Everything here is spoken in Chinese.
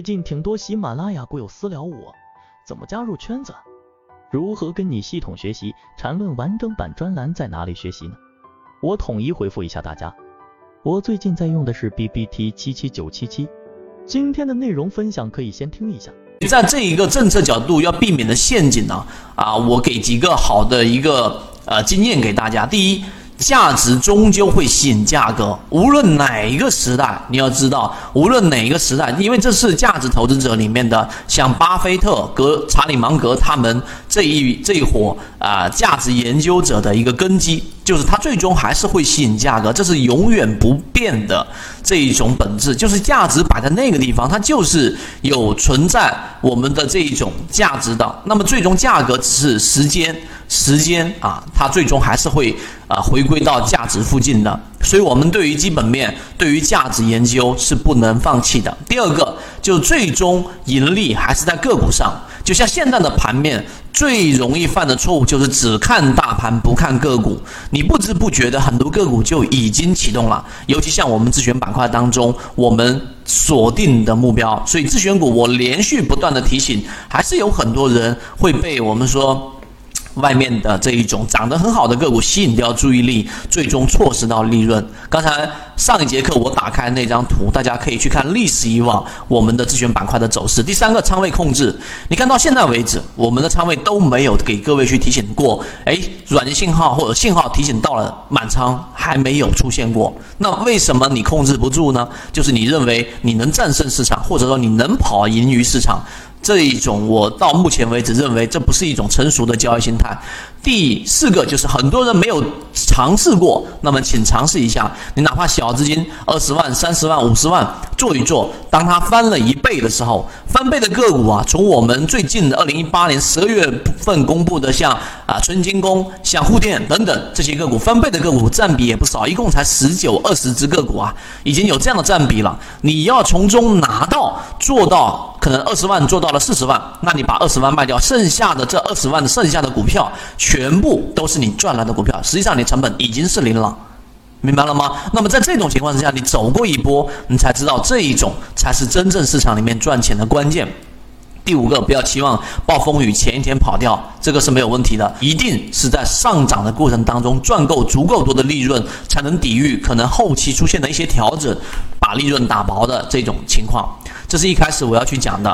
最近挺多喜马拉雅股友私聊我，怎么加入圈子？如何跟你系统学习？缠论完整版专栏在哪里学习呢？我统一回复一下大家。我最近在用的是 B B T 七七九七七。今天的内容分享可以先听一下。在这一个政策角度要避免的陷阱呢？啊，我给几个好的一个呃经验给大家。第一。价值终究会吸引价格，无论哪一个时代，你要知道，无论哪一个时代，因为这是价值投资者里面的，像巴菲特、格查理芒格他们这一这一伙啊，价值研究者的一个根基，就是它最终还是会吸引价格，这是永远不变的这一种本质，就是价值摆在那个地方，它就是有存在我们的这一种价值的，那么最终价格只是时间。时间啊，它最终还是会啊回归到价值附近的，所以我们对于基本面、对于价值研究是不能放弃的。第二个，就最终盈利还是在个股上。就像现在的盘面，最容易犯的错误就是只看大盘不看个股，你不知不觉的很多个股就已经启动了。尤其像我们自选板块当中，我们锁定的目标，所以自选股我连续不断的提醒，还是有很多人会被我们说。外面的这一种长得很好的个股吸引掉注意力，最终错失到利润。刚才上一节课我打开那张图，大家可以去看历史以往我们的自选板块的走势。第三个仓位控制，你看到现在为止，我们的仓位都没有给各位去提醒过。哎，软件信号或者信号提醒到了满仓还没有出现过，那为什么你控制不住呢？就是你认为你能战胜市场，或者说你能跑赢于市场。这一种，我到目前为止认为这不是一种成熟的交易心态。第四个就是很多人没有尝试过，那么请尝试一下，你哪怕小资金二十万、三十万、五十万做一做，当它翻了一倍的时候，翻倍的个股啊，从我们最近的二零一八年十二月份公布的，像啊春金工、像沪电等等这些个股翻倍的个股占比也不少，一共才十九二十只个股啊，已经有这样的占比了。你要从中拿到做到可能二十万做到了四十万，那你把二十万卖掉，剩下的这二十万剩下的股票。全部都是你赚来的股票，实际上你成本已经是零了，明白了吗？那么在这种情况之下，你走过一波，你才知道这一种才是真正市场里面赚钱的关键。第五个，不要期望暴风雨前一天跑掉，这个是没有问题的，一定是在上涨的过程当中赚够足够多的利润，才能抵御可能后期出现的一些调整，把利润打薄的这种情况。这是一开始我要去讲的。